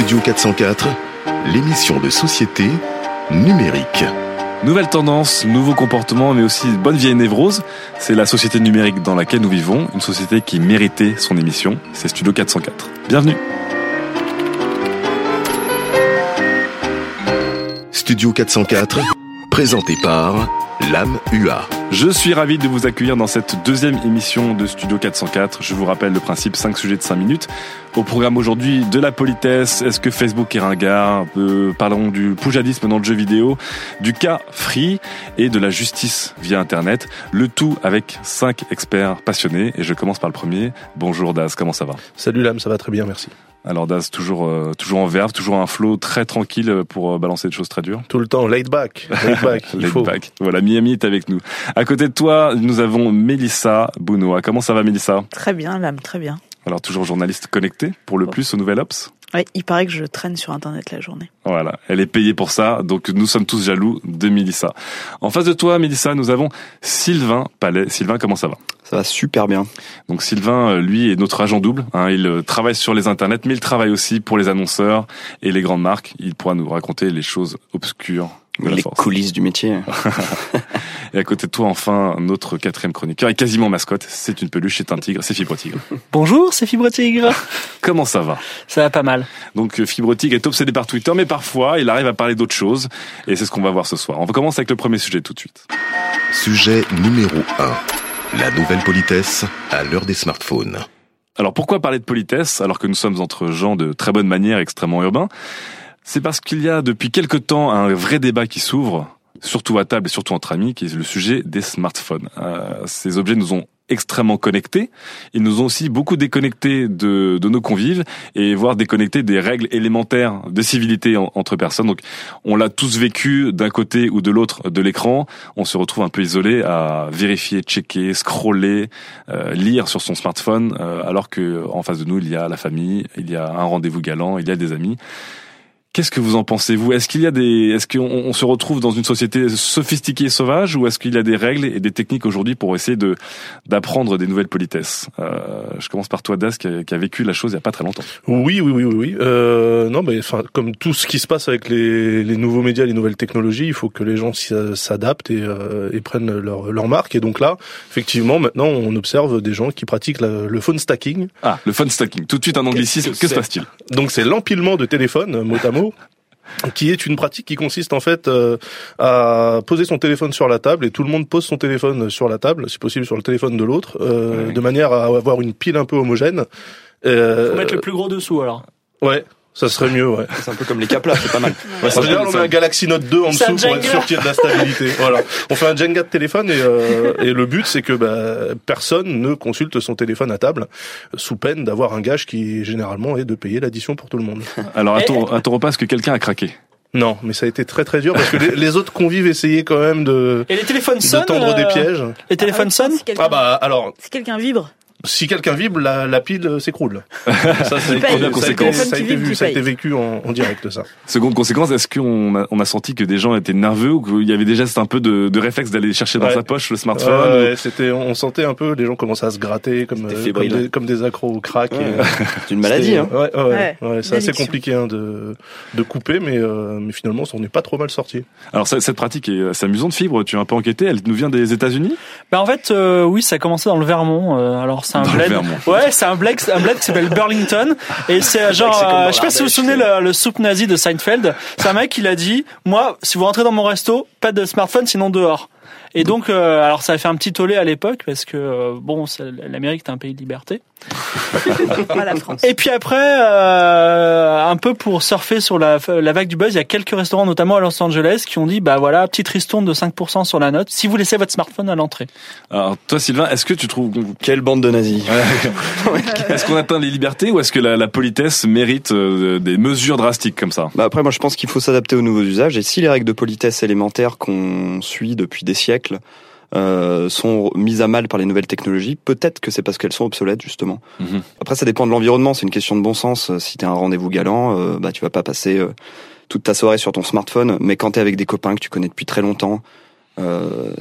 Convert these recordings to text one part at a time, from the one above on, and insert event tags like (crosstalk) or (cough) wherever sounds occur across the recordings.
Studio 404, l'émission de société numérique. Nouvelle tendance, nouveaux comportements, mais aussi bonne vieille névrose. C'est la société numérique dans laquelle nous vivons, une société qui méritait son émission. C'est Studio 404. Bienvenue. Studio 404, présenté par Lame UA. Je suis ravi de vous accueillir dans cette deuxième émission de Studio 404. Je vous rappelle le principe 5 sujets de 5 minutes. Au programme aujourd'hui, de la politesse, est-ce que Facebook est ringard euh, Parlons du poujadisme dans le jeu vidéo, du cas free et de la justice via Internet. Le tout avec cinq experts passionnés. Et je commence par le premier. Bonjour Daz, comment ça va? Salut Lame, ça va très bien, merci. Alors Daz, toujours euh, toujours en verve, toujours un flow très tranquille pour euh, balancer des choses très dures. Tout le temps, laid back, laid back, (laughs) il Laid faut. back. Voilà, Miami est avec nous. À côté de toi, nous avons Mélissa Bounoa. Comment ça va Mélissa Très bien, l'âme, très bien. Alors toujours journaliste connectée pour le plus au Nouvel Ops Ouais, il paraît que je traîne sur Internet la journée. Voilà, elle est payée pour ça, donc nous sommes tous jaloux de Mélissa. En face de toi, Mélissa, nous avons Sylvain Palais. Sylvain, comment ça va? Ça va super bien. Donc Sylvain, euh, lui, est notre agent double. hein. il euh, travaille sur les internets, mais il travaille aussi pour les annonceurs et les grandes marques. Il pourra nous raconter les choses obscures de Les force. coulisses du métier. (laughs) Et à côté de toi, enfin, notre quatrième chroniqueur est quasiment mascotte. C'est une peluche, c'est un tigre, c'est Fibre Tigre. Bonjour, c'est Fibre Tigre. (laughs) Comment ça va? Ça va pas mal. Donc euh, Fibre Tigre est obsédé par Twitter, mais parfois il arrive à parler d'autres choses. Et c'est ce qu'on va voir ce soir. On va commencer avec le premier sujet tout de suite. Sujet numéro 1. La nouvelle politesse à l'heure des smartphones. Alors pourquoi parler de politesse alors que nous sommes entre gens de très bonne manière extrêmement urbains? C'est parce qu'il y a depuis quelque temps un vrai débat qui s'ouvre, surtout à table et surtout entre amis, qui est le sujet des smartphones. Euh, ces objets nous ont extrêmement connectés. Ils nous ont aussi beaucoup déconnectés de, de nos convives et voire déconnectés des règles élémentaires de civilité en- entre personnes. Donc, on l'a tous vécu d'un côté ou de l'autre de l'écran. On se retrouve un peu isolé à vérifier, checker, scroller, euh, lire sur son smartphone, euh, alors que en face de nous il y a la famille, il y a un rendez-vous galant, il y a des amis. Qu'est-ce que vous en pensez vous? Est-ce qu'il y a des, est-ce qu'on on se retrouve dans une société sophistiquée et sauvage, ou est-ce qu'il y a des règles et des techniques aujourd'hui pour essayer de d'apprendre des nouvelles politesses? Euh, Je commence par toi, Das, qui a, qui a vécu la chose il y a pas très longtemps. Oui, oui, oui, oui, oui. Euh, non, mais enfin, comme tout ce qui se passe avec les, les nouveaux médias, les nouvelles technologies, il faut que les gens s'adaptent et, euh, et prennent leur, leur marque. Et donc là, effectivement, maintenant, on observe des gens qui pratiquent la- le phone stacking. Ah, le phone stacking. Tout de suite un anglicisme. Qu'est-ce Que que se passe-t-il? Donc c'est l'empilement de téléphones, mot qui est une pratique qui consiste en fait euh, à poser son téléphone sur la table et tout le monde pose son téléphone sur la table, si possible sur le téléphone de l'autre, euh, de manière à avoir une pile un peu homogène. Euh, Faut mettre le plus gros dessous alors. Ouais, ça serait mieux, ouais. C'est un peu comme les caplas, c'est pas mal. Ouais, En général, on met un Galaxy Note 2 en dessous pour être Jenga. sûr qu'il y ait de la stabilité. (laughs) voilà. On fait un Jenga de téléphone et, euh, et le but, c'est que bah, personne ne consulte son téléphone à table, sous peine d'avoir un gage qui, généralement, est de payer l'addition pour tout le monde. Alors à ton, à ton repas, est-ce que quelqu'un a craqué? Non, mais ça a été très très dur parce que les, les autres convives essayaient quand même de, Et les téléphones de sonnent. tendre des euh, pièges. Les téléphones Ah, sonnent. Si Ah bah alors, si quelqu'un vibre, si quelqu'un vibre, la, la pile euh, s'écroule. (laughs) Ça, ça, a été- paye. Première ça a été- conséquence. ça a été vu, ça a été vécu en, en direct ça. Seconde conséquence, est-ce qu'on a, on a senti que des gens étaient nerveux ou qu'il y avait déjà un peu de, de réflexe d'aller chercher dans Ouais. sa poche le smartphone Ouais, ouais, c'était, on sentait un peu, les gens commençaient à se gratter comme, euh, comme, des, comme des accros au crack. euh, (laughs) C'est une maladie, hein. Ouais, ouais, ouais, Ouais, ouais, c'est assez compliqué hein, de, de couper, mais, euh, mais finalement, on n'est pas trop mal sorti. Alors ça- cette pratique est assez amusante, Fibre, tu as un peu enquêté, elle nous vient des États-Unis? Bah en fait, euh, oui, ça a commencé dans le Vermont. euh, alors c'est un bled. Ouais, c'est un bled, un bled qui s'appelle Burlington. Et (laughs) c'est genre, euh, je sais pas si vous vous souvenez le, le soupe nazi de Seinfeld. C'est un mec qui l'a dit. Moi, si vous rentrez dans mon resto, pas de smartphone, sinon dehors. Et donc, euh, alors ça a fait un petit tollé à l'époque parce que euh, bon, l'Amérique est un pays de liberté. (laughs) Pas la France. Et puis après, euh, un peu pour surfer sur la, la vague du buzz, il y a quelques restaurants, notamment à Los Angeles, qui ont dit, bah voilà, petite ristourne de 5% sur la note, si vous laissez votre smartphone à l'entrée. Alors toi Sylvain, est-ce que tu trouves Quelle bande de nazis. est-ce qu'on atteint les libertés ou est-ce que la, la politesse mérite euh, des mesures drastiques comme ça? Bah après, moi, je pense qu'il faut s'adapter aux nouveaux usages. Et si les règles de politesse élémentaires qu'on suit depuis des siècles euh, sont mises à mal par les nouvelles technologies, peut-être que c'est parce qu'elles sont obsolètes justement. Mhm. Après, ça dépend de l'environnement. C'est une question de bon sens. Si t'es à un rendez-vous galant, euh, bah tu vas pas passer euh, toute ta soirée sur ton smartphone. Mais quand t'es avec des copains que tu connais depuis très longtemps. Euh,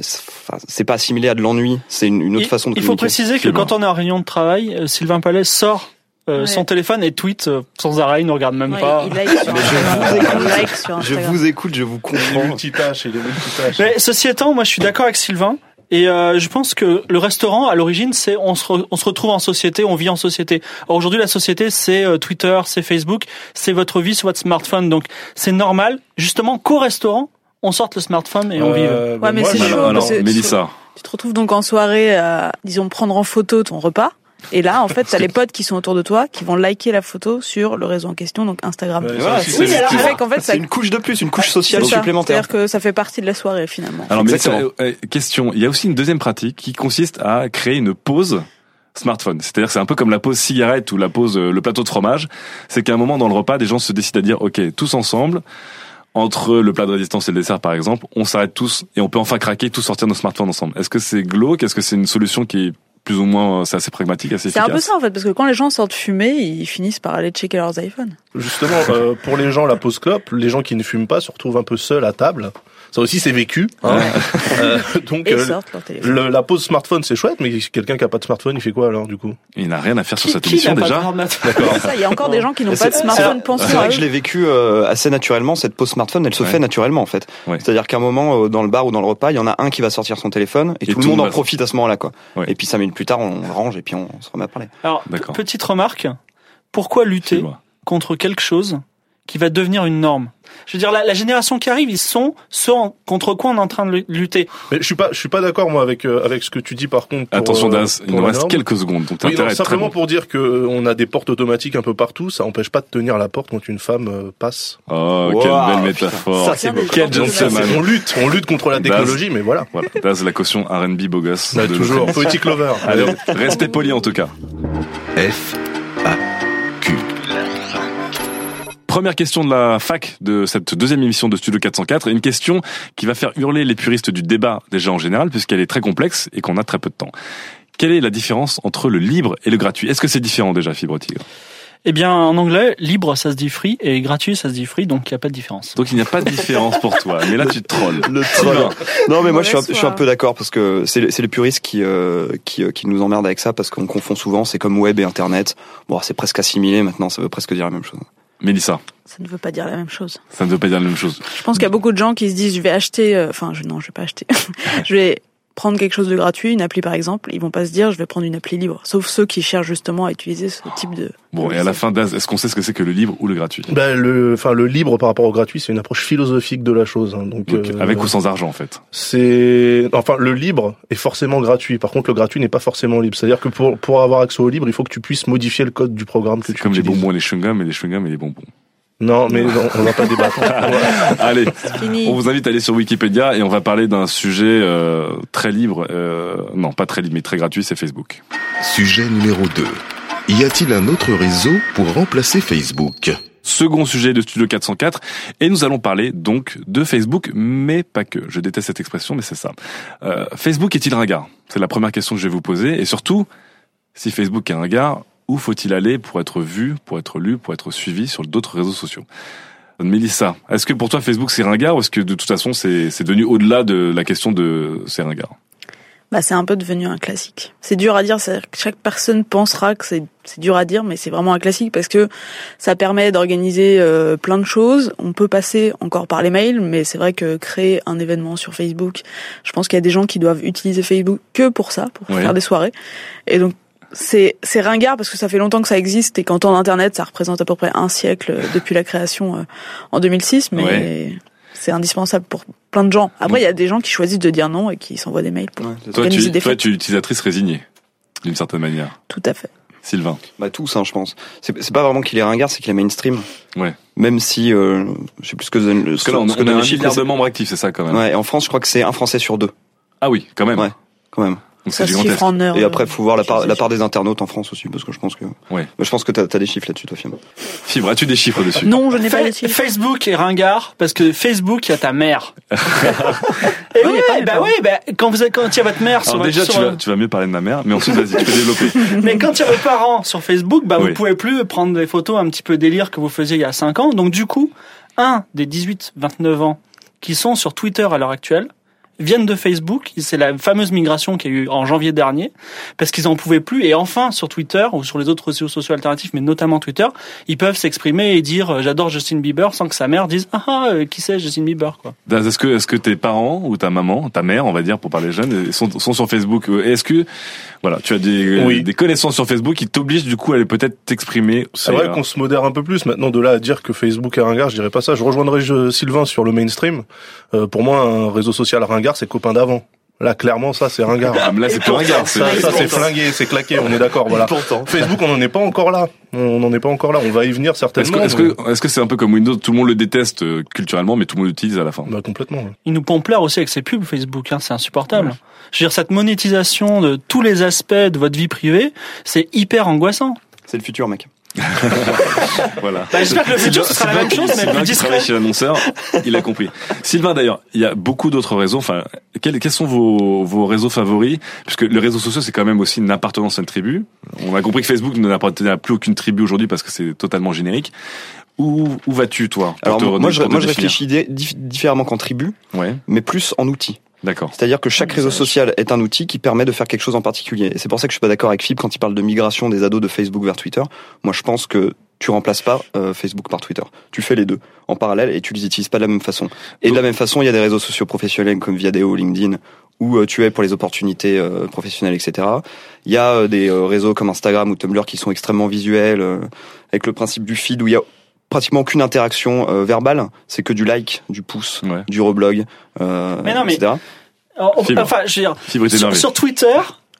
c'est pas assimilé à de l'ennui, c'est une, une autre Il- façon de Il faut préciser que quand on est en réunion de travail, Sylvain Palais sort euh, Ouais. son téléphone et tweet euh, sans arrêt, il ne regarde même Ouais, pas. il like sur Instagram. Il like sur Je vous écoute, je vous comprends. les multitâches. Mais ceci étant, moi je suis d'accord avec Sylvain. Et euh, je pense que le restaurant, à l'origine, c'est on se, re- on se retrouve en société, on vit en société. Aujourd'hui, la société, c'est euh, Twitter, c'est Facebook, c'est votre vie sur votre smartphone. Donc, c'est normal, justement, qu'au restaurant, on sorte le smartphone et on vive. Euh, bah, Ouais, mais moi, c'est chaud, Mélissa, Tu te retrouves donc en soirée, à, disons, prendre en photo ton repas. Et là, en fait, t'as les potes qui sont autour de toi qui vont liker la photo sur le réseau en question, donc Instagram. Ouais, ça Voilà, c'est- c'est Oui, alors vite. avec, en fait, ça, C'est une couche de plus, une couche c'est sociale ça. supplémentaire. C'est-à-dire que ça fait partie de la soirée, finalement. alors Mélissa, Exactement. euh, euh, question, il y a aussi une deuxième pratique qui consiste à créer une pause smartphone. C'est-à-dire que c'est un peu comme la pause cigarette ou la pause euh, le plateau de fromage, c'est qu'à un moment dans le repas, des gens se décident à dire OK, tous ensemble entre le plat de résistance et le dessert par exemple, on s'arrête tous et on peut enfin craquer, tous sortir nos smartphones ensemble. Est-ce que c'est glauque? Est-ce que c'est une solution qui est plus ou moins, euh, c'est assez pragmatique, assez C'est un efficace peu ça, en fait, parce que quand les gens sortent fumer, ils finissent par aller checker leurs iPhones. Justement, euh, pour les gens, la pause clope, les gens qui ne fument pas se retrouvent un peu seuls à table. Ça aussi, c'est vécu. Hein. Euh, (laughs) donc, euh, le- la pause smartphone, c'est chouette, mais quelqu'un qui a pas de smartphone, il fait quoi alors du coup? Il n'a rien à faire sur cette qui émission déjà. (laughs) il y a encore des gens qui n'ont pas de smartphone. c'est- vrai que je l'ai vécu euh, assez naturellement, cette pause smartphone, elle se Ouais. fait naturellement en fait. Ouais. C'est-à-dire qu'à un moment, euh, dans le bar ou dans le repas, il y en a un qui va sortir son téléphone et, tout, le monde en profite à ce moment-là. quoi. Et puis cinq minutes plus tard, on range et puis on se remet à parler. Alors, petite remarque. Pourquoi lutter contre quelque chose qui va devenir une norme Je veux dire, la, la génération qui arrive, ils sont ceux contre quoi on est en train de lu- lutter. Mais je suis pas, je suis pas d'accord moi avec euh, avec ce que tu dis par contre. Pour, Attention euh, Daz, il nous reste norme. quelques secondes, donc Oui, non, simplement bon. pour dire que euh, on a des portes automatiques un peu partout, ça empêche pas de tenir la porte quand une femme euh, passe. Oh, Wow, quelle belle putain, métaphore. ça, c'est beau. Quel gentleman. on lutte, on lutte contre la technologie, mais voilà. Voilà, Daz, la caution R&B beau gosse. De toujours poetic lover. Allez, restez polis en tout cas. F, Première question de la fac de cette deuxième émission de Studio 404, et une question qui va faire hurler les puristes du débat déjà en général, puisqu'elle est très complexe et qu'on a très peu de temps. Quelle est la différence entre le libre et le gratuit? Est-ce que c'est différent déjà, Fibre Tigre? Eh bien, en anglais, libre, ça se dit free, et gratuit, ça se dit free, donc il n'y a pas de différence. Donc il n'y a pas de différence pour toi, mais là tu te trolles. Le Sylvain, Non mais moi je suis, un, Mauvaise je suis un foi. peu d'accord parce que c'est les- c'est les puristes qui, euh, qui euh, qui nous emmerdent avec ça parce qu'on confond souvent. C'est comme web et internet. Bon c'est presque assimilé maintenant. Ça veut presque dire la même chose. Mélissa, Ça ne veut pas dire la même chose. ça ne veut pas dire la même chose. Je pense qu'il y a beaucoup de gens qui se disent, je vais acheter, euh, enfin, je, non, je vais pas acheter. (laughs) je vais prendre quelque chose de gratuit, une appli par exemple. Ils vont pas se dire, je vais prendre une appli libre. Sauf ceux qui cherchent justement à utiliser ce type de. Bon, et à la fin, Daz, est-ce qu'on sait ce que c'est que le libre ou le gratuit? Ben, le, enfin, le libre par rapport au gratuit, c'est une approche philosophique de la chose. hein. donc, Donc, euh, Avec ou sans argent en fait c'est, enfin, le libre est forcément gratuit. Par contre, le gratuit n'est pas forcément libre. C'est-à-dire que pour pour avoir accès au libre, il faut que tu puisses modifier le code du programme que C'est tu comme les bonbons et les chewing-gums et les chewing-gums et les bonbons. Non, mais non, on va pas débattre. (laughs) Allez. On vous invite à aller sur Wikipédia et on va parler d'un sujet euh, très libre, euh, non pas très libre mais très gratuit, c'est Facebook. Sujet numéro 2. Y a-t-il un autre réseau pour remplacer Facebook? Second sujet de Studio 404 et nous allons parler donc de Facebook, mais pas que. Je déteste cette expression, mais c'est ça. Euh, Facebook est-il ringard C'est la première question que je vais vous poser et surtout, si Facebook est ringard, où faut-il aller pour être vu, pour être lu, pour être suivi sur d'autres réseaux sociaux? Mélissa, est-ce que pour toi Facebook c'est ringard ou est-ce que de toute façon c'est c'est devenu au-delà de la question de c'est ringard Bah, c'est un peu devenu un classique. C'est dur à dire, c'est-à-dire que chaque personne pensera que c'est c'est dur à dire, mais c'est vraiment un classique parce que ça permet d'organiser euh, plein de choses. On peut passer encore par les mails, mais c'est vrai que créer un événement sur Facebook, je pense qu'il y a des gens qui doivent utiliser Facebook que pour ça, pour faire des soirées. Et donc c'est c'est ringard parce que ça fait longtemps que ça existe et qu'en temps d'internet, ça représente à peu près un siècle euh, depuis la création euh, en 2006, mais Ouais. c'est indispensable pour plein de gens. Après, il y a des gens qui choisissent de dire non et qui s'envoient des mails pour Toi organiser tu, des toi tu es utilisatrice résignée d'une certaine manière. Tout à fait. Sylvain. Bah tous, hein, je pense. C'est c'est pas vraiment qu'il est ringard, c'est qu'il est mainstream. Ouais. Même si, euh, je sais plus ce que donne le Parce que là, on, ce que on a un milliard de membres actifs, c'est ça quand même. Ouais, et en France, je crois que c'est un Français sur deux, Ah oui, quand même. Ouais. quand même. Donc Ça c'est se gigantesque. chiffre en heures. Et après, faut voir la part, la part des internautes en France aussi, parce que je pense que, Ouais. je pense que t'as as des chiffres là-dessus, toi, Fiam. Fibre, as-tu des chiffres dessus? Non, je n'ai pas les chiffres. Facebook est ringard parce que Facebook, il y a ta mère. (laughs) Et Oui, bah parents. oui, bah, quand vous quand il y a votre mère sur Alors déjà, sur tu vas, tu vas mieux parler de ma mère, mais ensuite, vas-y, tu peux développer. (laughs) Mais quand il y a vos parents sur Facebook, bah, Oui. vous pouvez plus prendre des photos un petit peu délire que vous faisiez il y a 5 ans. Donc, du coup, un des 18-29 ans qui sont sur Twitter à l'heure actuelle viennent de Facebook. C'est la fameuse migration qu'il y a eu en janvier dernier parce qu'ils en pouvaient plus. Et enfin, sur Twitter ou sur les autres réseaux sociaux alternatifs, mais notamment Twitter, ils peuvent s'exprimer et dire euh, j'adore Justin Bieber sans que sa mère dise ah ah euh, qui c'est Justin Bieber quoi. Daz, Est-ce que, est-ce que tes parents ou ta maman, ta mère, on va dire pour parler jeune, sont, sont sur Facebook? Euh, Est-ce que, voilà, tu as des, Oui. des connaissances sur Facebook qui t'obligent du coup à aller peut-être t'exprimer? C'est vrai qu'on se modère un peu plus maintenant de là à dire que Facebook est ringard, je dirais pas ça. Je rejoindrai Sylvain sur le mainstream. Euh, pour moi, un réseau social ringard, c'est copain d'avant. Là, clairement, ça, c'est ringard. Ah, mais là, c'est plus ringard. Ça, ça, c'est flingué, c'est claqué, on est d'accord, voilà. Pourtant. Facebook, on n'en est pas encore là. On n'en est pas encore là. On va y venir Est-ce certainement. que, est-ce que, est-ce que c'est un peu comme Windows Tout le monde le déteste euh, culturellement, mais tout le monde l'utilise à la fin? Bah, complètement. ouais. Il nous pompe l'air aussi avec ses pubs Facebook, hein, c'est insupportable. Je veux dire, cette monétisation de tous les aspects de votre vie privée, c'est hyper angoissant. C'est le futur, mec. (laughs) Voilà. Bah, j'espère que le futur, ce sera la même Sylvain chose, mais Sylvain plus qui discret. travaille chez l'annonceur, il a compris. Sylvain, d'ailleurs, il y a beaucoup d'autres réseaux. Enfin, quels, quels sont vos, vos réseaux favoris? Puisque les réseaux sociaux, c'est quand même aussi une appartenance à une tribu. On a compris que Facebook n'appartenait à plus aucune tribu aujourd'hui parce que c'est totalement générique. Où, où vas-tu, toi Alors, te moi, je, pour te moi, je définir réfléchis différemment qu'en tribu, Ouais, mais plus en outil. D'accord. C'est-à-dire que chaque réseau social est un outil qui permet de faire quelque chose en particulier. Et c'est pour ça que je suis pas d'accord avec Philippe quand il parle de migration des ados de Facebook vers Twitter. Moi, je pense que tu remplaces pas euh, Facebook par Twitter. Tu fais les deux en parallèle et tu les utilises pas de la même façon. Et de la même façon, il y a des réseaux sociaux professionnels comme Viadeo, LinkedIn, où euh, tu es pour les opportunités euh, professionnelles, etc. Il y a euh, des euh, réseaux comme Instagram ou Tumblr qui sont extrêmement visuels, euh, avec le principe du feed où il y a pratiquement aucune interaction euh, verbale. C'est que du like, du pouce, Ouais. du reblog, euh, Mais non, mais- etc. Alors, enfin, je veux dire, sur, Twitter,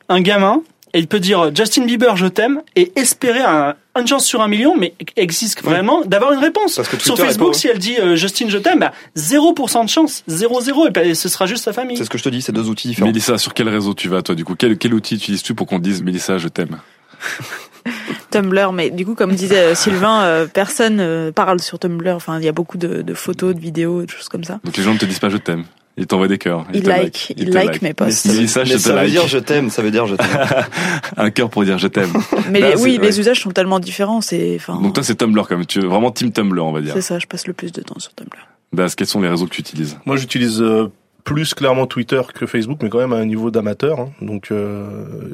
un gamin, et il peut dire Justin Bieber, je t'aime, et espérer un, une chance sur un million, mais existe vraiment d'avoir une réponse. Parce que sur Facebook, pas- si elle dit euh, Justin, je t'aime, bah, 0% de chance, 0-0, et ben, ce sera juste sa famille. C'est ce que je te dis, c'est deux outils différents. Mélissa, sur quel réseau tu vas, toi, du coup? Quel, quel outil utilises-tu pour qu'on dise, Mélissa, je t'aime? (laughs) Tumblr, mais du coup, comme disait euh, Sylvain, euh, personne euh, parle sur Tumblr. Enfin, il y a beaucoup de, de photos, de vidéos, de choses comme ça. Donc les gens ne te disent pas je t'aime. Ils t'envoient des cœurs. Ils like, ils like mes posts. Mais, je mais ça veut like. dire je t'aime, ça veut dire je t'aime. (laughs) Un cœur pour dire je t'aime. (laughs) Mais Là, les- c'est- oui, ouais. les usages sont tellement différents. C'est, enfin, Donc toi, c'est Tumblr quand même. Tu es vraiment team Tumblr, on va dire. c'est ça. Je passe le plus de temps sur Tumblr. Daz, quels sont les réseaux que tu utilises? Moi, j'utilise euh, plus clairement Twitter que Facebook, mais quand même à un niveau d'amateur. hein. Donc, euh,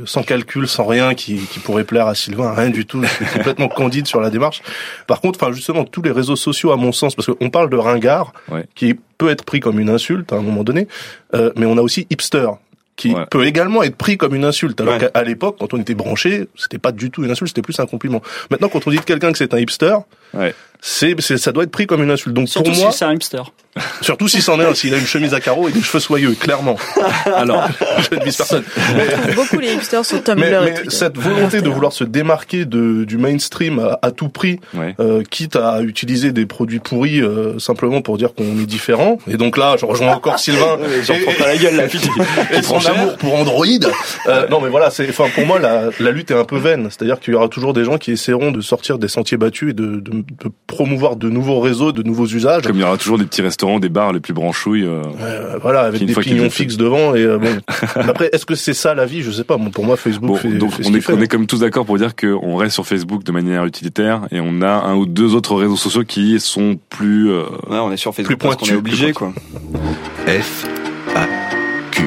sans calcul, sans rien qui, qui pourrait plaire à Sylvain, rien du tout. Je suis complètement (laughs) candide sur la démarche. Par contre, enfin, justement, tous les réseaux sociaux, à mon sens, parce qu'on parle de ringard, Ouais. qui peut être pris comme une insulte à un moment donné, euh, mais on a aussi hipster qui Ouais. peut également être pris comme une insulte. Alors Ouais. qu'à à l'époque, quand on était branché, c'était pas du tout une insulte, c'était plus un compliment. Maintenant, quand on dit de quelqu'un que c'est un hipster, Ouais. C'est, c'est- ça doit être pris comme une insulte. Donc Surtout pour moi, si c'est un hipster. surtout si c'en est un, s'il a une chemise à carreaux et des cheveux soyeux, clairement. (laughs) Alors, Je ne vise personne. (laughs) Beaucoup les hipsters sur Tumblr Mais, et mais Twitter. cette volonté de vouloir se démarquer de, du mainstream à, à tout prix, ouais. euh, quitte à utiliser des produits pourris euh, simplement pour dire qu'on est différent. Et donc là, je rejoins encore Sylvain (laughs) J'en et, prends pas la gueule, la fille. et son amour pour Android. Euh, non, mais voilà, c'est, enfin, pour moi, la, la lutte est un peu vaine. C'est-à-dire qu'il y aura toujours des gens qui essaieront de sortir des sentiers battus et de, de, de promouvoir de nouveaux réseaux, de nouveaux usages. Comme il y aura toujours des petits restaurants, des bars les plus branchouilles. euh, Euh, voilà, avec des pignons fixes devant. Et euh, bon. (laughs) Après, est-ce que c'est ça la vie? Je sais pas. Bon, pour moi, Facebook Bon, fait, donc fait on est, fait. on est comme tous d'accord pour dire qu'on reste sur Facebook de manière utilitaire et on a un ou deux autres réseaux sociaux qui sont plus euh, Ouais, on est sur Facebook Plus parce qu'on est obligé, quoi. F, A, Q.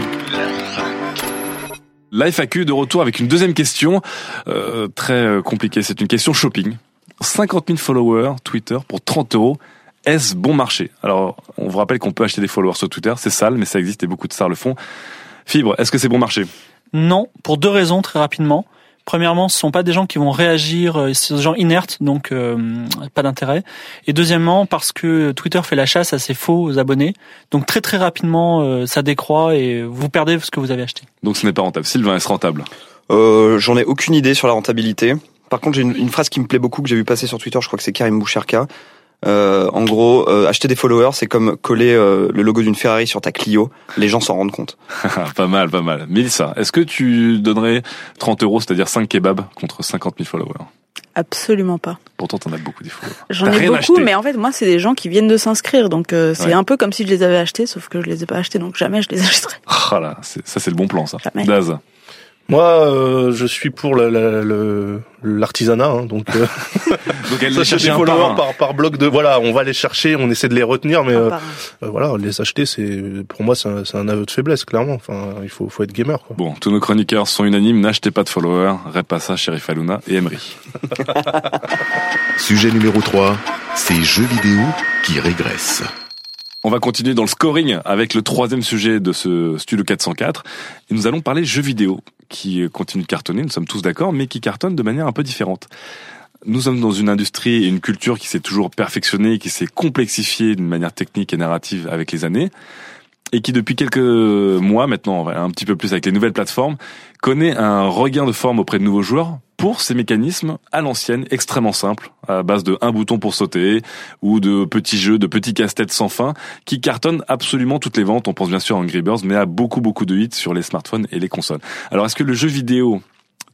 La FAQ de retour avec une deuxième question euh, très compliquée. C'est une question shopping. 50 000 followers Twitter pour 30 euros. Est-ce bon marché? Alors, on vous rappelle qu'on peut acheter des followers sur Twitter. C'est sale, mais ça existe et beaucoup de stars le font. Fibre, est-ce que c'est bon marché? Non, pour deux raisons très rapidement. Premièrement, ce sont pas des gens qui vont réagir, euh, c'est des gens inertes, donc euh, pas d'intérêt. Et deuxièmement, parce que Twitter fait la chasse à ses faux abonnés, donc très très rapidement euh, ça décroît et vous perdez ce que vous avez acheté. Donc ce n'est pas rentable. Sylvain, est-ce rentable? Euh, J'en ai aucune idée sur la rentabilité. Par contre, j'ai une, une phrase qui me plaît beaucoup que j'ai vu passer sur Twitter. Je crois que c'est Karim Boucherka. Euh, en gros, euh, acheter des followers, c'est comme coller euh, le logo d'une Ferrari sur ta Clio. Les gens s'en rendent compte. (laughs) pas mal, pas mal. Mélissa, est-ce que tu donnerais 30 euros, c'est-à-dire 5 kebabs contre 50 000 followers? Absolument pas. Pourtant, t'en as beaucoup des followers. J'en ai beaucoup, acheté. mais en fait, moi, c'est des gens qui viennent de s'inscrire, donc euh, c'est Ouais. un peu comme si je les avais achetés, sauf que je les ai pas achetés, donc jamais je les (laughs) achèterai. Ah là, c'est- ça c'est le bon plan, ça. Jamais. Daz. Moi, euh, je suis pour la- la- le- l'artisanat, hein, donc euh, (laughs) Donc elle (laughs) ça, des un par followers un. par, par bloc de voilà, on va les chercher, on essaie de les retenir, mais euh, euh, voilà, les acheter, c'est pour moi c'est un, c'est un aveu de faiblesse, clairement. Enfin, il faut, faut être gamer. Quoi. Bon, tous nos chroniqueurs sont unanimes, n'achetez pas de followers, Repassa, Sheriff Aluna et Emery. (laughs) Sujet numéro 3, ces jeux vidéo qui régressent. On va continuer dans le scoring avec le troisième sujet de ce Studio 404. Et nous allons parler jeux vidéo qui continue de cartonner, nous sommes tous d'accord, mais qui cartonne de manière un peu différente. Nous sommes dans une industrie et une culture qui s'est toujours perfectionnée, qui s'est complexifiée d'une manière technique et narrative avec les années, et qui depuis quelques mois maintenant, un petit peu plus avec les nouvelles plateformes, connaît un regain de forme auprès de nouveaux joueurs pour ces mécanismes à l'ancienne, extrêmement simples, à base de un bouton pour sauter, ou de petits jeux, de petits casse-têtes sans fin, qui cartonnent absolument toutes les ventes. On pense bien sûr à Angry Birds, mais à beaucoup beaucoup de hits sur les smartphones et les consoles. Alors est-ce que le jeu vidéo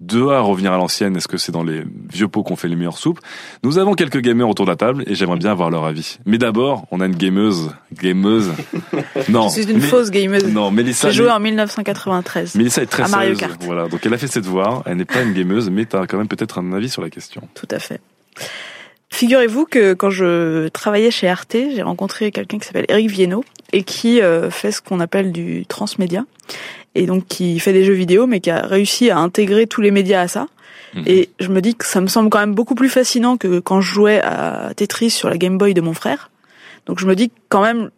doit revenir à l'ancienne Est-ce que c'est dans les vieux pots qu'on fait les meilleures soupes? Nous avons quelques gamers autour de la table et j'aimerais bien avoir leur avis. Mais d'abord, on a une gameuse, gameuse. (laughs) Non, Je suis une mais- fausse gameuse. Non, Mélissa. J'ai joué en 1993. Mélissa est très à Mario sérieuse. Kart. Voilà, donc elle a fait ses devoirs. Elle n'est pas une gameuse, mais t'as quand même peut-être un avis sur la question. Tout à fait. Figurez-vous que quand je travaillais chez Arte, j'ai rencontré quelqu'un qui s'appelle Eric Viennot et qui euh, fait ce qu'on appelle du transmédia et donc qui fait des jeux vidéo mais qui a réussi à intégrer tous les médias à ça. Mhm. Et je me dis que ça me semble quand même beaucoup plus fascinant que quand je jouais à Tetris sur la Game Boy de mon frère. Donc je me dis quand même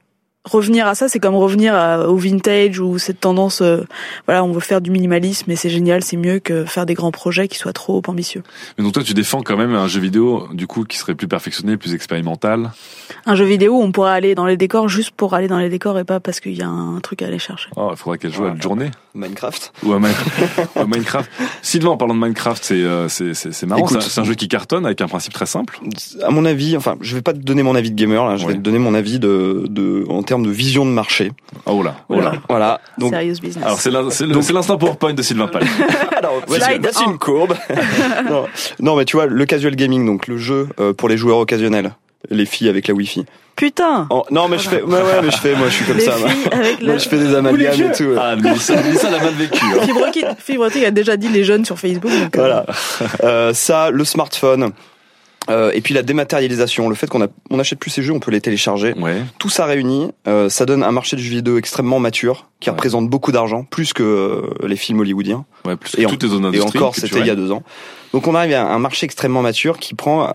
revenir à ça, c'est comme revenir à- au vintage ou cette tendance, euh, voilà, on veut faire du minimalisme et c'est génial, c'est mieux que faire des grands projets qui soient trop ambitieux. Mais donc toi, tu défends quand même un jeu vidéo, du coup, qui serait plus perfectionné, plus expérimental. Un jeu vidéo où on pourrait aller dans les décors juste pour aller dans les décors et pas parce qu'il y a un truc à aller chercher. Oh, il faudrait qu'elle joue à une journée. Minecraft. Ou à, Mi- ou à Minecraft. (laughs) Sylvain, en parlant de Minecraft, c'est euh, c'est c'est c'est marrant. C'est un- jeu qui cartonne avec un principe très simple. À mon avis, enfin, je vais pas te donner mon avis de gamer, là, je vais te donner mon avis de, de, en termes de vision de marché. Oh là, oh là. Voilà. Donc, Serious business. Alors c'est l'instant PowerPoint de Sylvain Pal. (laughs) Alors, voici, voici un. une courbe. (laughs) non, non, mais tu vois, le casual gaming, donc le jeu euh, pour les joueurs occasionnels, les filles avec la Wi-Fi. Putain Oh, non, mais je fais, ouais, ouais, mais je fais, moi, je suis comme Les ça. moi. filles avec Moi, le... je fais des amalgames et tout. Ah, Mélissa, Mélissa l'a mal vécu. hein. Fibre a déjà dit les jeunes sur Facebook. donc, euh, Voilà. Euh, ça, le smartphone. euh, et puis la dématérialisation, le fait qu'on a, on achète plus ces jeux, on peut les télécharger. Ouais. Tout ça réuni, euh, ça donne un marché du jeu vidéo extrêmement mature, qui Ouais. représente beaucoup d'argent, plus que euh, les films hollywoodiens. Ouais, plus Et que en- toutes les zones Et encore, c'était il y a deux ans. Donc on arrive à un marché extrêmement mature qui prend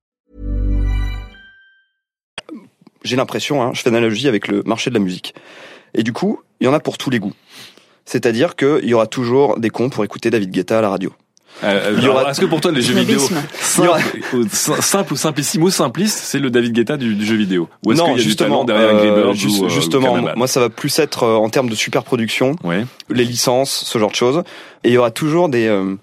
J'ai l'impression, hein, je fais une analogie avec le marché de la musique. Et du coup, il y en a pour tous les goûts. C'est-à-dire qu'il y aura toujours des cons pour écouter David Guetta à la radio. Euh, Il y aura- Est-ce que pour toi les jeux vidéo simple, ou sim- simple ou simplissime ou simpliste, c'est le David Guetta du, du jeu vidéo? Ou est-ce qu'il y a du justement, talent derrière euh, juste- ou, euh, justement, ou moi ça va plus être euh, en termes de superproduction, Ouais. les licences, ce genre de choses. Et il y aura toujours des euh,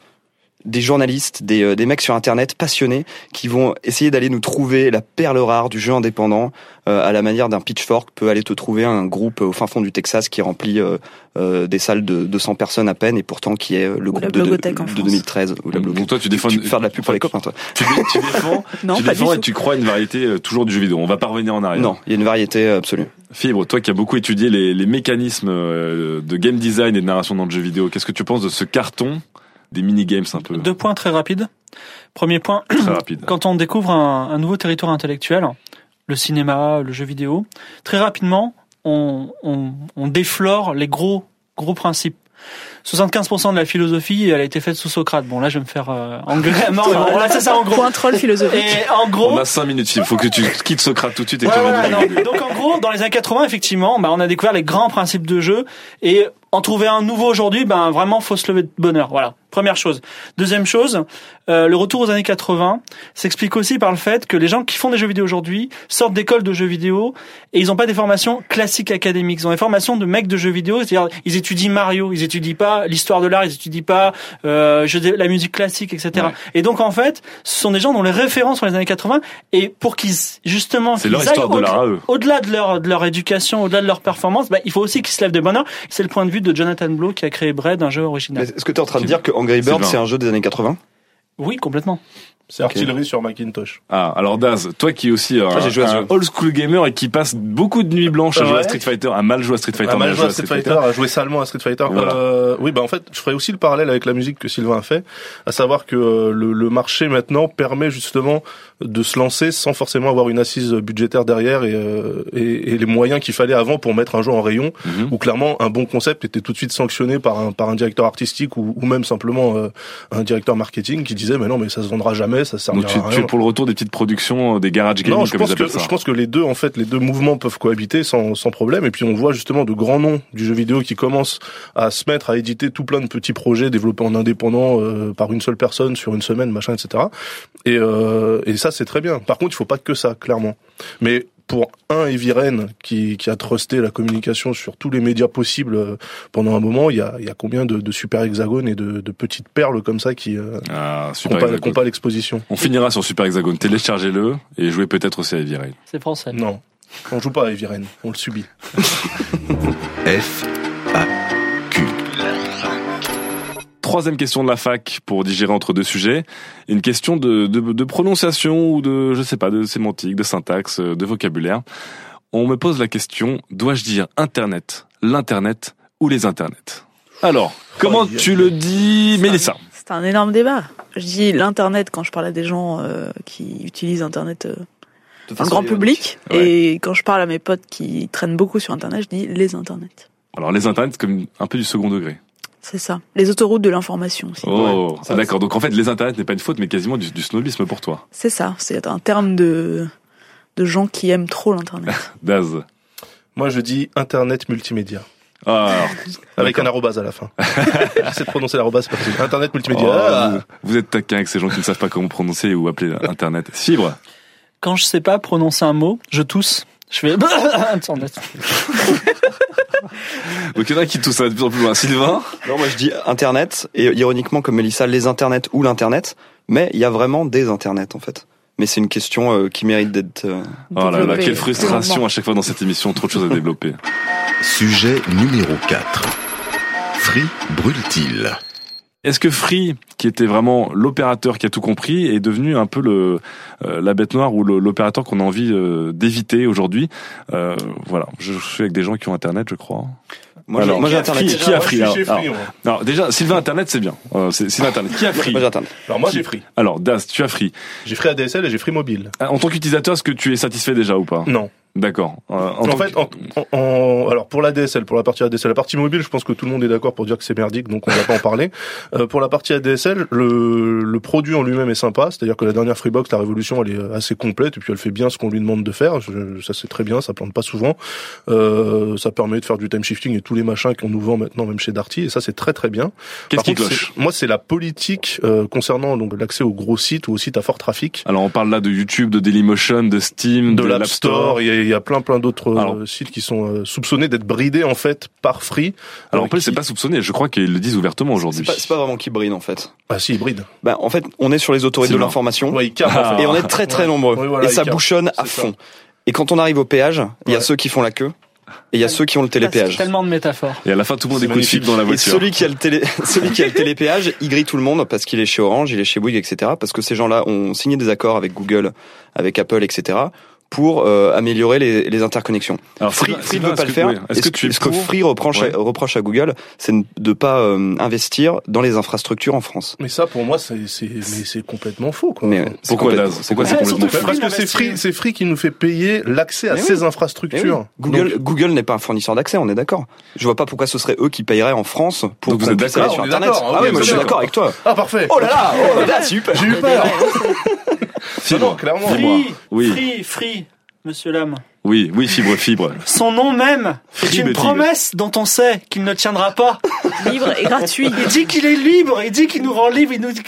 des journalistes, des, euh, des mecs sur internet passionnés qui vont essayer d'aller nous trouver la perle rare du jeu indépendant euh, à la manière d'un pitchfork peut aller te trouver un groupe au fin fond du Texas qui remplit euh, euh, des salles de 200 personnes à peine et pourtant qui est le groupe de, de, Blogothèque en de France. 2013 ou la Donc toi tu défends tu peux faire de la pub pour les copains toi. tu, dé- tu défends, (laughs) Non, tu pas du défends et tu crois à une variété euh, toujours du jeu vidéo. On va pas revenir en arrière. Non, il y a une variété absolue. Fibre, toi qui as beaucoup étudié les, les mécanismes euh, de game design et de narration dans le jeu vidéo, qu'est-ce que tu penses de ce carton des mini-games un peu Deux points très rapides. Premier point, très rapides (clears throat) quand on découvre un, un nouveau territoire intellectuel, le cinéma, le jeu vidéo, très rapidement, on, on, on déflore les gros, gros principes. 75% de la philosophie, elle a été faite sous Socrate. Bon, là, je vais me faire euh, engueuler à mort. bon, là, c'est ça en gros. Point troll philosophique. Et en gros, On a 5 minutes, il faut que tu quittes Socrate tout de suite et que Ouais, reviennes. non. Donc en gros, dans les années 80, effectivement, bah, on a découvert les grands principes de jeu et en trouver un nouveau aujourd'hui, ben vraiment faut se lever de bonheur. Voilà. Première chose. Deuxième chose, euh, le retour aux années 80 s'explique aussi par le fait que les gens qui font des jeux vidéo aujourd'hui sortent d'écoles de jeux vidéo et ils n'ont pas des formations classiques académiques. Ils ont des formations de mecs de jeux vidéo, c'est-à-dire ils étudient Mario, ils étudient pas l'histoire de l'art, ils étudient pas euh, la musique classique, etc. Ouais. Et donc en fait, ce sont des gens dont les références sont les années 80 et pour qu'ils justement C'est leur qu'ils aillent de au-delà- eux. au-delà de leur de leur éducation, au-delà de leur performance, bah, il faut aussi qu'ils se lèvent de bonheur. C'est le point de vue de Jonathan Blow qui a créé Bread, un jeu original. Est-ce que tu es en train de dire que Angry Birds, c'est un jeu des années 80 Oui, complètement. C'est artillerie sur Macintosh. Ah, alors Daz, toi qui es aussi euh, Ça, j'ai joué à ce un old school gamer et qui passe beaucoup de nuits blanches à Ah jouer à Street Fighter, à mal jouer à Street Fighter, À mal joué à Street Fighter, à jouer salement à Street Fighter. Voilà. Euh, oui, bah en fait, je ferai aussi le parallèle avec la musique que Sylvain a fait, à savoir que euh, le, le marché maintenant permet justement de se lancer sans forcément avoir une assise budgétaire derrière et, euh, et, et les moyens qu'il fallait avant pour mettre un jeu en rayon, Mhm. où clairement un bon concept était tout de suite sanctionné par un par un directeur artistique ou, ou même simplement euh, un directeur marketing qui disait mais non mais ça se vendra jamais, ça tu, es pour le retour des petites productions, euh, des garage gaming Non, je comme pense ils que ça. je pense que les deux en fait les deux mouvements peuvent cohabiter sans sans problème et puis on voit justement de grands noms du jeu vidéo qui commencent à se mettre à éditer tout plein de petits projets développés en indépendant euh, par une seule personne sur une semaine machin etc. Et euh, et ça c'est très bien. Par contre il faut pas que ça clairement. Mais pour un Eviren qui, qui a trusté la communication sur tous les médias possibles euh, pendant un moment, il y a, il y a combien de, de super hexagones et de, de petites perles comme ça qui euh, Ah, qui super ont pas, Hexagone. qui ont pas l'exposition? On finira sur Super Hexagone. Téléchargez-le et jouez peut-être aussi à Heavy Rain. C'est français. Non, on joue pas à Eviren, on le subit. (laughs) F Troisième question de la fac pour digérer entre deux sujets. Une question de, de, de prononciation ou de, je sais pas, de sémantique, de syntaxe, de vocabulaire. On me pose la question, dois-je dire Internet, l'Internet ou les Internets? Alors, comment aïe, tu le dis, Mélissa? C'est un énorme débat. Je dis l'internet quand je parle à des gens euh, qui utilisent internet euh, façon grand public, Ouais. et quand je parle à mes potes qui traînent beaucoup sur internet, je dis les internets. Alors, les Internets, c'est comme un peu du second degré. C'est ça. Les autoroutes de l'information aussi. Oh, ça, d'accord. Donc, en fait, les Internets n'est pas une faute, mais quasiment du, du snobisme pour toi. C'est ça. C'est un terme de de gens qui aiment trop l'internet. (laughs) Daz. Moi, je dis Internet multimédia. Ah, alors, Avec un arrobase à la fin. (laughs) J'essaie de prononcer l'arrobase, c'est pas possible. Internet multimédia. oh, Ah. vous, vous êtes taquin avec ces gens qui ne savent pas comment prononcer ou appeler Internet. Fibre. Quand je sais pas prononcer un mot, je tousse. Je fais (laughs) Internet. (laughs) Donc, il y en a qui toussent de plus en plus loin. Sylvain Non, moi je dis Internet, et ironiquement comme Melissa, les Internets ou l'Internet, mais il y a vraiment des Internets en fait. Mais c'est une question euh, qui mérite d'être... euh, Oh là là, quelle frustration à chaque fois dans cette émission, trop de choses à développer. Sujet numéro 4. Free brûle-t-il? Est-ce que Free, qui était vraiment l'opérateur qui a tout compris, est devenu un peu le euh, la bête noire ou l'opérateur qu'on a envie euh, d'éviter aujourd'hui? Euh, Voilà, je suis avec des gens qui ont Internet, je crois. Moi, Alors, j'ai- moi j'ai qui- Internet. qui- qui a Free alors, alors, déjà, Sylvain Internet, c'est bien. Euh, c'est c'est Internet. Qui a Free Moi j'ai Internet. Alors moi, j'ai Free. Alors, Daz, tu as Free. J'ai Free ADSL et j'ai Free Mobile. En tant qu'utilisateur, est-ce que tu es satisfait déjà ou pas? Non. D'accord. Euh, En, tant fait, en, en- en- alors pour la DSL, pour la partie ADSL, la partie mobile, je pense que tout le monde est d'accord pour dire que c'est merdique, donc on va pas en parler. (laughs) Euh, pour la partie ADSL, le, le produit en lui-même est sympa, c'est-à-dire que la dernière Freebox, la Révolution, elle est assez complète et puis elle fait bien ce qu'on lui demande de faire. Je- ça c'est très bien, ça plante pas souvent. Euh, ça permet de faire du time shifting et tous les machins qu'on nous vend maintenant, même chez Darty, et ça c'est très très bien. Qu'est-ce qui cloche Moi, c'est la politique euh, concernant donc l'accès aux gros sites ou aux sites à fort trafic. Alors, on parle là de YouTube, de Dailymotion, de Steam, de l'App Store, a, il y a plein plein d'autres euh, Alors- sites qui sont euh, soupçonnés d'être bridés en fait par Free. Alors, en plus, qui- c'est pas soupçonné. Je crois qu'ils le disent ouvertement aujourd'hui. pas, c'est pas vraiment qui brille en fait. Ah si, hybride. Bah, en fait, on est sur les autorités de l'information Ouais, ils capent, Ah. en fait. et on est très très Ouais. nombreux. Oui, voilà, et ça ils capent. bouchonne à ça. fond. Et quand on arrive au péage, il y a ceux qui font la queue et il y a ceux qui ont le télépéage. Tellement de métaphores. Et à la fin, tout le monde magnifique. Fibre dans la Et voiture. celui qui a le télé, (laughs) celui qui a le télépéage, il grille tout le monde parce qu'il est chez Orange, il est chez Bouygues, etc. Parce que ces gens-là ont signé des accords avec Google, avec Apple, etc. pour euh, améliorer les, les interconnexions. Alors, Free, Free ne veut pas le faire. oui, Est-ce que tu es ce que Free reproche, Ouais. à, reproche à Google, c'est de pas euh, investir dans les infrastructures en France. Mais ça, pour moi, c'est c'est mais c'est complètement faux. Quoi. Mais c'est Pourquoi complètement- c'est complètement fou Free Parce que c'est Free, c'est Free qui nous fait payer l'accès à Mais ces oui. Eh oui. infrastructures. Google, Donc, Google n'est pas un fournisseur d'accès, on est d'accord. Je vois pas pourquoi ce serait eux qui payeraient en France pour Donc vous êtes aller sur On est Internet. d'accord, Ah oui, moi je suis d'accord. avec toi. Ah parfait. Oh là là, oh là, super. J'ai eu peur. (laughs) Non, non, clairement. Free, free, free, monsieur Lame. Oui, oui, fibre, fibre. Son nom même est une promesse dont on sait qu'il ne tiendra pas. Libre et gratuit. Il dit qu'il est libre, il dit qu'il nous rend libre, il nous dit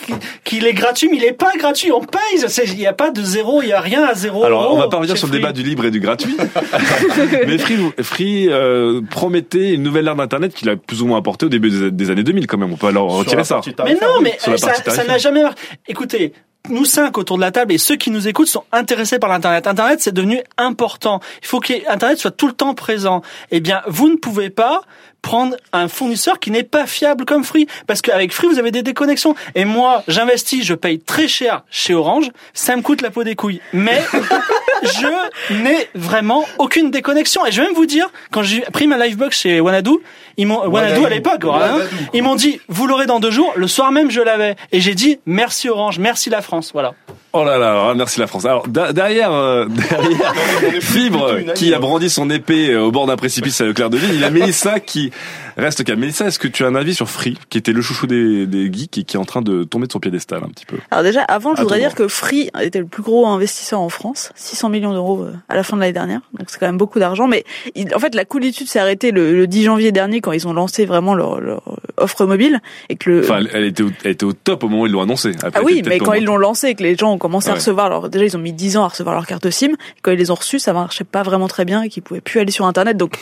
qu'il- est gratuit, mais il est pas gratuit, on paye. C'est- Il n'y a pas de zéro, il n'y a rien à zéro. Alors, on euro va pas revenir sur le débat du libre et du gratuit. (laughs) Mais Free, Free euh, promettait une nouvelle ère d'Internet qu'il a plus ou moins apporté au début des, années 2000 quand même. On peut alors retirer ça. Mais non, mais ça n'a jamais marché. Écoutez, nous cinq autour de la table et ceux qui nous écoutent sont intéressés par l'internet. Internet, c'est devenu important. Il faut que Internet soit tout le temps présent. Eh bien, vous ne pouvez pas prendre un fournisseur qui n'est pas fiable comme Free. Parce qu'avec Free vous avez des déconnexions. Et moi j'investis je paye très cher chez Orange. Ça me coûte la peau des couilles. Mais (laughs) je n'ai vraiment aucune déconnexion. Et je vais même vous dire quand j'ai pris ma livebox chez Wanadu ils m'ont Wanadu à l'époque hein, ils m'ont dit vous l'aurez dans deux jours. Le soir même je l'avais. Et j'ai dit merci Orange merci la France. Voilà Oh là là, alors, merci la France. Alors derrière, euh, (laughs) derrière Fibre qui a brandi son épée euh, au bord d'un précipice à Leclerc de Ville, il y a Mélissa qui reste calme. Mélissa, est-ce que tu as un avis sur Free, qui était le chouchou des, des geeks et qui est en train de tomber de son piédestal un petit peu? Alors déjà, avant, je voudrais dire que Free était le plus gros investisseur en France, 600 millions d'euros euh, à la fin de l'année dernière. Donc c'est quand même beaucoup d'argent. Mais il- en fait, la coolitude s'est arrêtée le, le 10 janvier dernier quand ils ont lancé vraiment leur, leur offre mobile et que le Enfin, elle, était au, elle était au top au moment où ils l'ont annoncé. Après, ah oui, mais quand ils l'ont lancé et que les gens ont commencé à recevoir, alors déjà ils ont mis 10 ans à recevoir leur carte SIM, quand ils les ont reçus, ça marchait pas vraiment très bien et qu'ils pouvaient plus aller sur Internet. Donc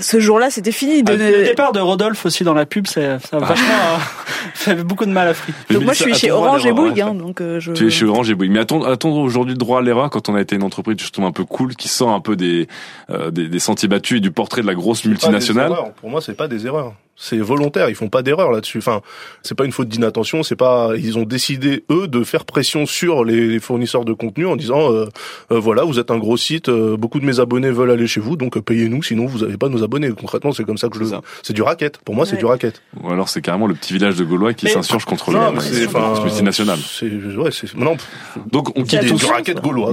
ce jour-là, c'était fini. De... le départ de Rodolphe aussi dans la pub c'est ça a vachement euh, (laughs) fait beaucoup de mal à Free Donc moi, je suis chez Orange et Bouygues, hein, donc euh, je. Tu es chez Orange et Bouygues. Mais attendre, attendre aujourd'hui le droit à l'erreur quand on a été une entreprise justement un peu cool, qui sort un peu des, euh, des, des sentiers battus et du portrait de la grosse multinationale. Pour moi, c'est pas des erreurs. C'est volontaire. Ils font pas d'erreur là-dessus. Enfin, c'est pas une faute d'inattention. C'est pas. Ils ont décidé eux de faire pression sur les fournisseurs de contenu en disant euh, euh, voilà, vous êtes un gros site. euh, beaucoup de mes abonnés veulent aller chez vous, donc euh, payez-nous. Sinon, vous avez pas nos abonnés. Concrètement, c'est comme ça que je le. C'est ça. C'est du racket. Pour moi, c'est du racket. Ou alors c'est carrément le petit village de Gaulois qui s'insurge contre Non, le, c'est multinationale. C'est ouais, c'est non. Donc on quitte du racket gaulois.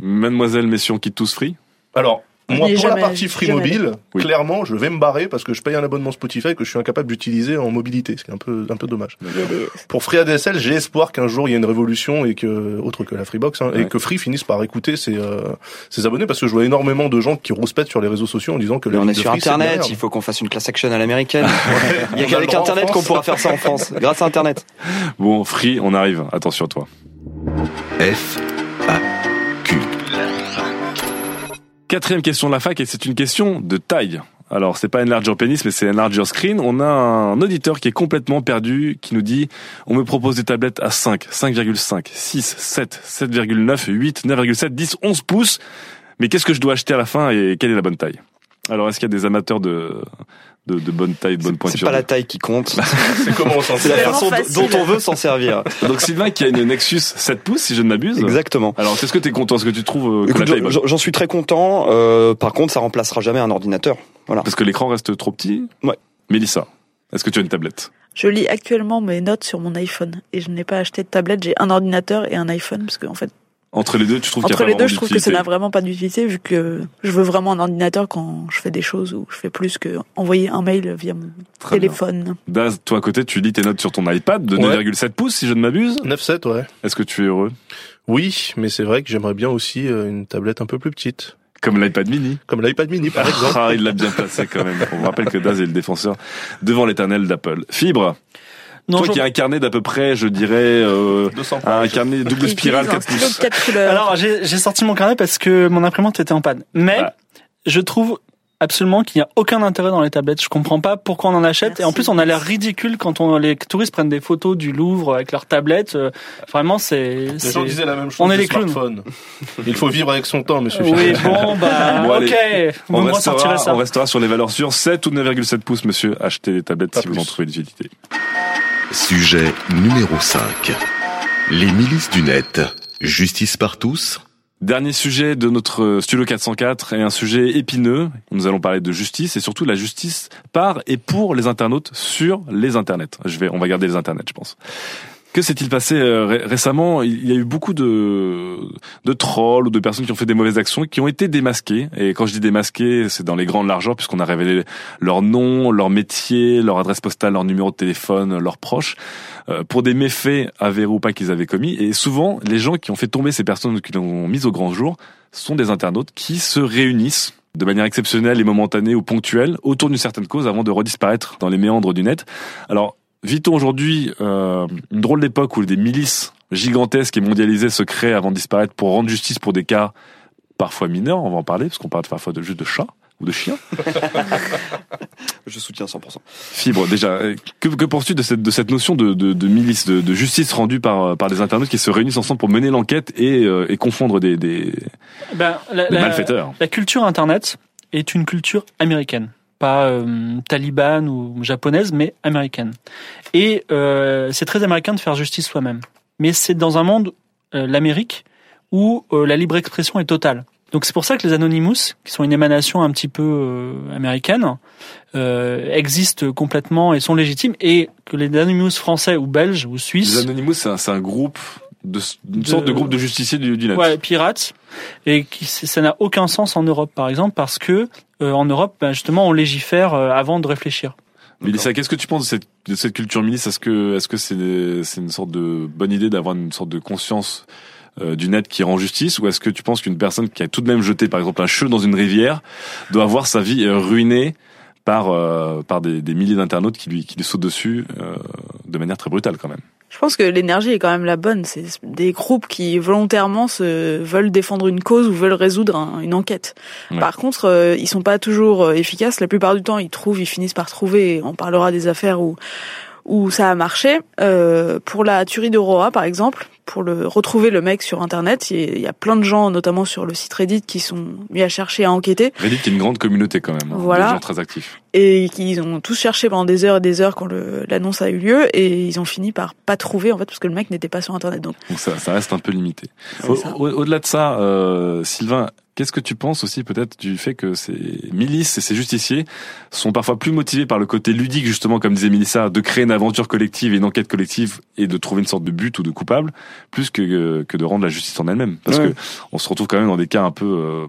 Mademoiselle, messieurs, on quitte tous free? Alors. Moi, pour la partie Free Mobile, Oui. clairement, je vais me barrer parce que je paye un abonnement Spotify que je suis incapable d'utiliser en mobilité, ce qui est un peu, un peu dommage. Pour Free ADSL, j'ai espoir qu'un jour il y ait une révolution et que autre que la Freebox hein, Ouais. et que Free finisse par écouter ses, euh, ses abonnés parce que je vois énormément de gens qui rouspètent sur les réseaux sociaux en disant que Mais la on est sur Free, c'est Internet, il faut qu'on fasse une class action à l'américaine. (laughs) Il y a qu'avec Internet qu'on France. pourra faire ça en France, grâce à Internet. (laughs) Bon, free, on arrive. Attention à toi. F, Quatrième question de la fac et c'est une question de taille. Alors, c'est pas un larger penis, mais c'est un larger screen. On a un auditeur qui est complètement perdu, qui nous dit, on me propose des tablettes à 5, 5,5, 6, 7, 7,9, 8, 9,7, 10, 11 pouces. Mais qu'est-ce que je dois acheter à la fin et quelle est la bonne taille? Alors, est-ce qu'il y a des amateurs de, de, de bonne taille, de bonne C'est pointure? pas la taille qui compte, (laughs) C'est comment on s'en c'est la sert. façon facile. dont on veut s'en servir. Donc, Sylvain qui a une Nexus 7 pouces, si je ne m'abuse. Exactement. Alors, est-ce que tu es content? Est-ce que tu trouves euh, que Écoute, la taille j'en- j'en suis très content. euh, par contre, ça remplacera jamais un ordinateur. Voilà. Parce que l'écran reste trop petit? Ouais. Mélissa, est-ce que tu as une tablette? Je lis actuellement mes notes sur mon iPhone et je n'ai pas acheté de tablette. J'ai un ordinateur et un iPhone parce que en fait, Entre les deux, tu trouves qu'il y a entre les deux, je trouve que ça n'a vraiment pas d'utilité vu que je veux vraiment un ordinateur quand je fais des choses où je fais plus que envoyer un mail via mon Très bien. téléphone. Daz, toi à côté, tu lis tes notes sur ton iPad de Ouais. 9,7 pouces, si je ne m'abuse. 9-7, ouais. Est-ce que tu es heureux? Oui, mais c'est vrai que j'aimerais bien aussi euh, une tablette un peu plus petite. Comme l'iPad mini. Comme l'iPad mini, par (laughs) exemple. Ah, il l'a bien placé quand même. On rappelle que Daz est le défenseur devant l'éternel d'Apple. Fibre, non toi qui as un carnet d'à peu près, je dirais, euh, 200 un carnet double spirale utilise un 4 stylo pouces. de 4 couleurs. alors j'ai j'ai sorti mon carnet parce que mon imprimante était en panne mais je trouve absolument qu'il n'y a aucun intérêt dans les tablettes. Je comprends pas pourquoi on en achète. Et en plus, on a l'air ridicule quand on, les touristes prennent des photos du Louvre avec leurs tablettes. Euh, Vraiment, c'est. Les c'est- gens disaient la même chose On est des clowns. smartphone. Il faut vivre avec son temps, monsieur Oui, bon, bah, (laughs) Bon, ok. On sortirai restera, ça. on restera sur les valeurs sûres. 7 ou 9,7 pouces, monsieur. Achetez les tablettes Pas si vous en trouvez d'utilité. Sujet numéro 5. Les milices du net. Justice par tous Dernier sujet de notre Studio 404 et un sujet épineux. Nous allons parler de justice et surtout la justice par et pour les internautes sur les internets. Je vais, on va garder les internets, je pense. Que s'est-il passé euh, ré- récemment? Il y a eu beaucoup de, de trolls ou de personnes qui ont fait des mauvaises actions qui ont été démasquées. Et quand je dis démasquées, c'est dans les grandes largeurs puisqu'on a révélé leur nom, leur métier, leur adresse postale, leur numéro de téléphone, leurs proches, euh, pour des méfaits avérés ou pas qu'ils avaient commis. Et souvent, les gens qui ont fait tomber ces personnes, qui l'ont mis au grand jour, sont des internautes qui se réunissent de manière exceptionnelle et momentanée ou ponctuelle autour d'une certaine cause avant de redisparaître dans les méandres du net. Alors, vit-on aujourd'hui euh, une drôle d'époque où des milices gigantesques et mondialisées se créent avant de disparaître pour rendre justice pour des cas parfois mineurs, on va en parler, parce qu'on parle parfois de juste de chats ou de chiens. (laughs) Je soutiens 100%. Fibre, déjà, euh, que, que penses-tu de cette, de cette notion de, de, de milice, de, de justice rendue par, par des internautes qui se réunissent ensemble pour mener l'enquête et, euh, et confondre des, des, Ben, la, des la- malfaiteurs? la culture Internet est une culture américaine, pas euh, talibane ou japonaise, mais américaine. Et euh, c'est très américain de faire justice soi-même. Mais c'est dans un monde, euh, l'Amérique, où euh, la libre expression est totale. Donc c'est pour ça que les Anonymous, qui sont une émanation un petit peu euh, américaine, euh, existent complètement et sont légitimes, et que les Anonymous français ou belges ou Les suisses Anonymous, c'est un, un groupe, de, une sorte de groupe de justiciers du, du net. Ouais, pirates. Et qui, ça n'a aucun sens en Europe, par exemple, parce que euh, en Europe, ben, justement, on légifère euh, avant de réfléchir. Mélissa, qu'est-ce que tu penses de cette, de cette culture milice? Est-ce que est-ce que c'est c'est une sorte de bonne idée d'avoir une sorte de conscience euh, du net qui rend justice? Ou est-ce que tu penses qu'une personne qui a tout de même jeté par exemple un cheveu dans une rivière doit avoir sa vie ruinée par par des, des milliers d'internautes qui lui qui lui sautent dessus de manière très brutale quand même? Je pense que l'énergie est quand même la bonne. C'est des groupes qui volontairement se veulent défendre une cause ou veulent résoudre un- une enquête. Ouais. Par contre, euh, ils sont pas toujours euh, efficaces. La plupart du temps, ils trouvent, ils finissent par trouver. On parlera des affaires où où ça a marché. Euh, pour la tuerie de Roa, par exemple, pour le retrouver le mec sur Internet, il y a- plein de gens, notamment sur le site Reddit, qui sont mis à chercher à enquêter Reddit est une grande communauté quand même, hein, Voilà. de gens très actifs. et qu'ils ont tous cherché pendant des heures et des heures quand l'annonce a eu lieu et ils ont fini par pas trouver en fait parce que le mec n'était pas sur Internet. Donc Donc ça, ça reste un peu limité. C'est Au- au- Au-delà de ça, euh, Sylvain, qu'est-ce que tu penses aussi peut-être du fait que ces milices et ces justiciers sont parfois plus motivés par le côté ludique, justement, comme disait Mélissa, de créer une aventure collective et une enquête collective et de trouver une sorte de but ou de coupable, plus que, que de rendre la justice en elle-même? Parce Ouais. que on se retrouve quand même dans des cas un peu euh,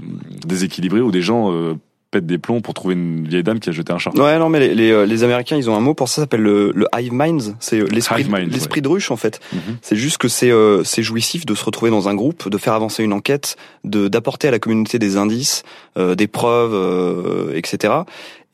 déséquilibrés où des gens euh, pètent des plombs pour trouver une vieille dame qui a jeté un chat. Ouais, non, mais les, les, euh, les Américains, ils ont un mot pour ça, ça s'appelle le, le hive minds. C'est euh, l'esprit, l'esprit de ruche, en fait. Mhm. C'est juste que c'est, euh, c'est jouissif de se retrouver dans un groupe, de faire avancer une enquête, de, d'apporter à la communauté des indices, euh, des preuves, euh, etc.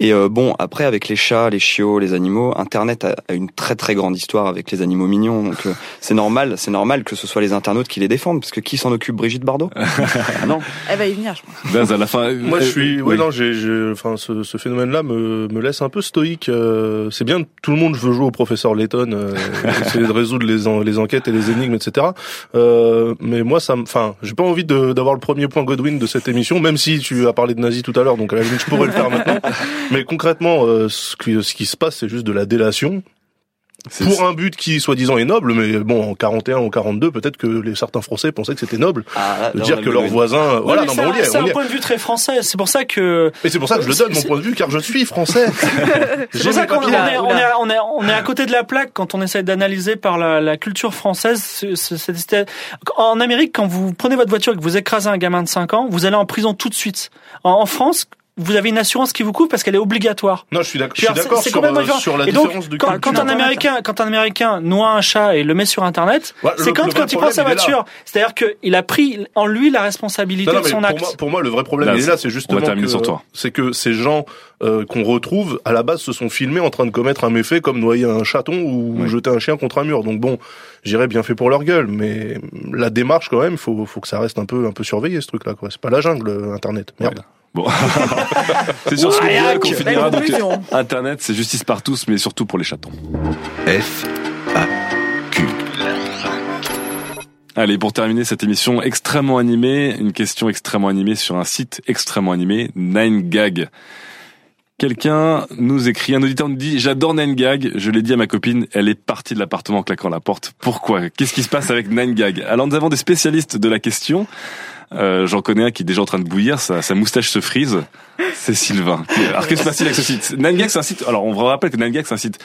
Et euh, bon, après, avec les chats, les chiots, les animaux, Internet a, a une très très grande histoire avec les animaux mignons. Donc euh, c'est normal, c'est normal que ce soit les internautes qui les défendent, parce que qui s'en occupe, Brigitte Bardot? (laughs) Non. elle va y venir, je pense. Daz, à la fin. (laughs) Moi, je euh, suis. oui. Ouais, non, j'ai, j'ai- enfin, ce, ce phénomène-là me, me laisse un peu stoïque. euh, c'est bien, tout le monde veut jouer au professeur Layton, euh, (laughs) essayer de résoudre les, en- les enquêtes et les énigmes, etc. Euh, mais moi, ça, me- enfin, j'ai pas envie de, d'avoir le premier point Godwin de cette émission, même si tu as parlé de nazi tout à l'heure, donc à la limite, je pourrais le faire maintenant. Mais concrètement, euh, ce, qui, ce qui se passe, c'est juste de la délation. Pour un but qui, soi-disant, est noble, mais bon, en 41 ou 42, peut-être que les certains Français pensaient que c'était noble Ah, de dire que le leurs voisins, voilà, non, mais mais on y c'est est, un- est. point de vue très français. C'est pour ça que Et c'est pour ça que je le donne, mon point de vue, car je suis français. (laughs) C'est pour ça qu'on est, on, est, on, est, on est à côté de la plaque quand on essaie d'analyser par la, la culture française. ce- ce- cette- cette- En Amérique, quand vous prenez votre voiture et que vous écrasez un gamin de 5 ans, vous allez en prison tout de suite. En, en France, vous avez une assurance qui vous couvre parce qu'elle est obligatoire. Non, je suis d'accord, je suis d'accord sur, euh, sur la Et donc, différence de Quand, quand un américain, quand un américain noie un chat et le met sur internet, Ouais, c'est quand, quand il prend sa voiture. C'est-à-dire qu'il a pris en lui la responsabilité Non, non, de son pour acte. moi, pour moi, le vrai problème, Là, il est là, c'est justement va terminer que, sur toi. c'est que ces gens euh, qu'on retrouve, à la base, se sont filmés en train de commettre un méfait comme noyer un chaton ou Oui. jeter un chien contre un mur. Donc bon, j'irais bien fait pour leur gueule, mais la démarche, quand même, faut, faut que ça reste un peu, un peu surveillé, ce truc-là, quoi. C'est pas la jungle, euh, Internet. Merde. Bon. (laughs) c'est sur ce qu'on finira. Donc. Internet, c'est justice par tous, mais surtout pour les chatons. F, A, Q. Allez, pour terminer cette émission extrêmement animée, une question extrêmement animée sur un site extrêmement animé, 9gag. Quelqu'un nous écrit, un auditeur nous dit, j'adore 9gag, je l'ai dit à ma copine, elle est partie de l'appartement en claquant la porte. Pourquoi? Qu'est-ce qui se passe avec 9gag Alors nous avons des spécialistes de la question. Euh, J'en connais un qui est déjà en train de bouillir, sa, sa moustache se frise. C'est Sylvain. Alors que se passe-t-il avec ce site 9gag, c'est un site. Alors on vous rappelle que 9gag, c'est un site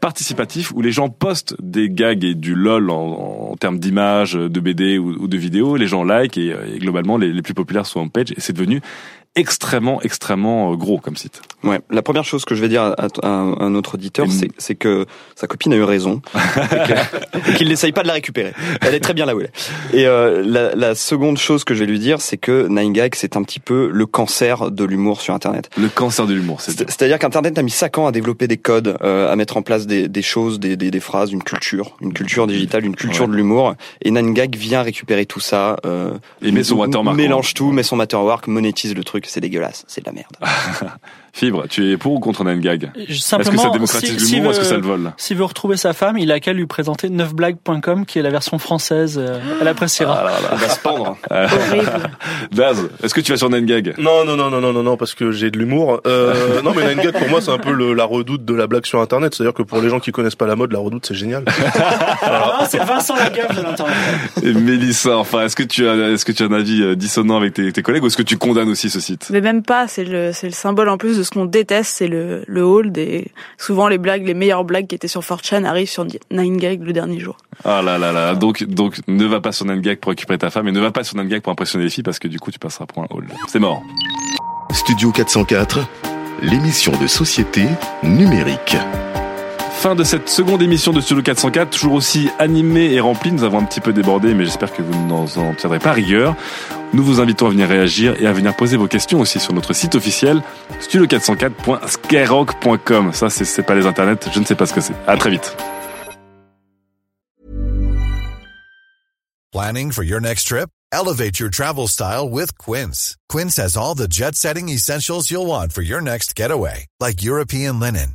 participatif où les gens postent des gags et du lol en, en termes d'images, de BD ou, de vidéos. Les gens like et, et globalement les, les, plus populaires sont en page et c'est devenu extrêmement extrêmement euh, gros comme site. Ouais, la première chose que je vais dire à, à un autre auditeur, c'est que sa copine a eu raison (laughs) et qu'il n'essaye pas de la récupérer. Elle est très bien là où elle est. Et euh, la, la, seconde chose que je vais lui dire, c'est que 9gag, c'est un petit peu le cancer de l'humour sur Internet. Le cancer de l'humour, c'est C'est-à-dire qu'Internet a mis 5 ans à développer des codes, euh, à mettre en place des, des choses, des, des, des, phrases, une culture, une culture digitale, une culture ouais. de l'humour. Et 9gag vient récupérer tout ça. Euh, et met son watermark. Mélange tout, met son watermark, monétise le truc c'est dégueulasse, c'est de la merde. (laughs) Fibre, tu es pour ou contre Nangag? Est-ce que ça démocratise si, l'humour si est-ce que ça le vole? S'il veut retrouver sa femme, il a qu'à lui présenter 9blagues.com qui est la version française. Euh, elle appréciera. Ah là là, elle va se pendre. (laughs) Horrible. Daz, est-ce que tu vas sur Nangag? Non, non, non, non, non, non, non, parce que j'ai de l'humour. Euh, non, mais Nangag pour moi c'est un peu le, la redoute de la blague sur Internet. C'est-à-dire que pour les gens qui connaissent pas la mode, la redoute c'est génial. (laughs) c'est Vincent Lagaffe de l'Internet. Et Mélissa, enfin, est-ce que tu as, est-ce que tu as un avis euh, dissonant avec tes, tes collègues ou est-ce que tu condamnes aussi ce site? Mais même pas. C'est le, c'est le symbole en plus de ce qu'on déteste c'est le, le hold et souvent les blagues, les meilleures blagues qui étaient sur 4chan arrivent sur 9gag le dernier jour. Ah là là là, donc, donc ne va pas sur 9gag pour récupérer ta femme et ne va pas sur 9gag pour impressionner les filles parce que du coup tu passeras pour un hold. C'est mort. Studio 404, l'émission de société numérique. Fin de cette seconde émission de Studio 404, toujours aussi animée et remplie. Nous avons un petit peu débordé, mais j'espère que vous n'en tiendrez pas rigueur. Nous vous invitons à venir réagir et à venir poser vos questions aussi sur notre site officiel studio404.skyrock.com. Ça, c'est pas les internets, je ne sais pas ce que c'est. À très vite. Planning for your next trip? Elevate your travel style with Quince. Quince has all the jet-setting essentials you'll want for your next getaway, like European linen,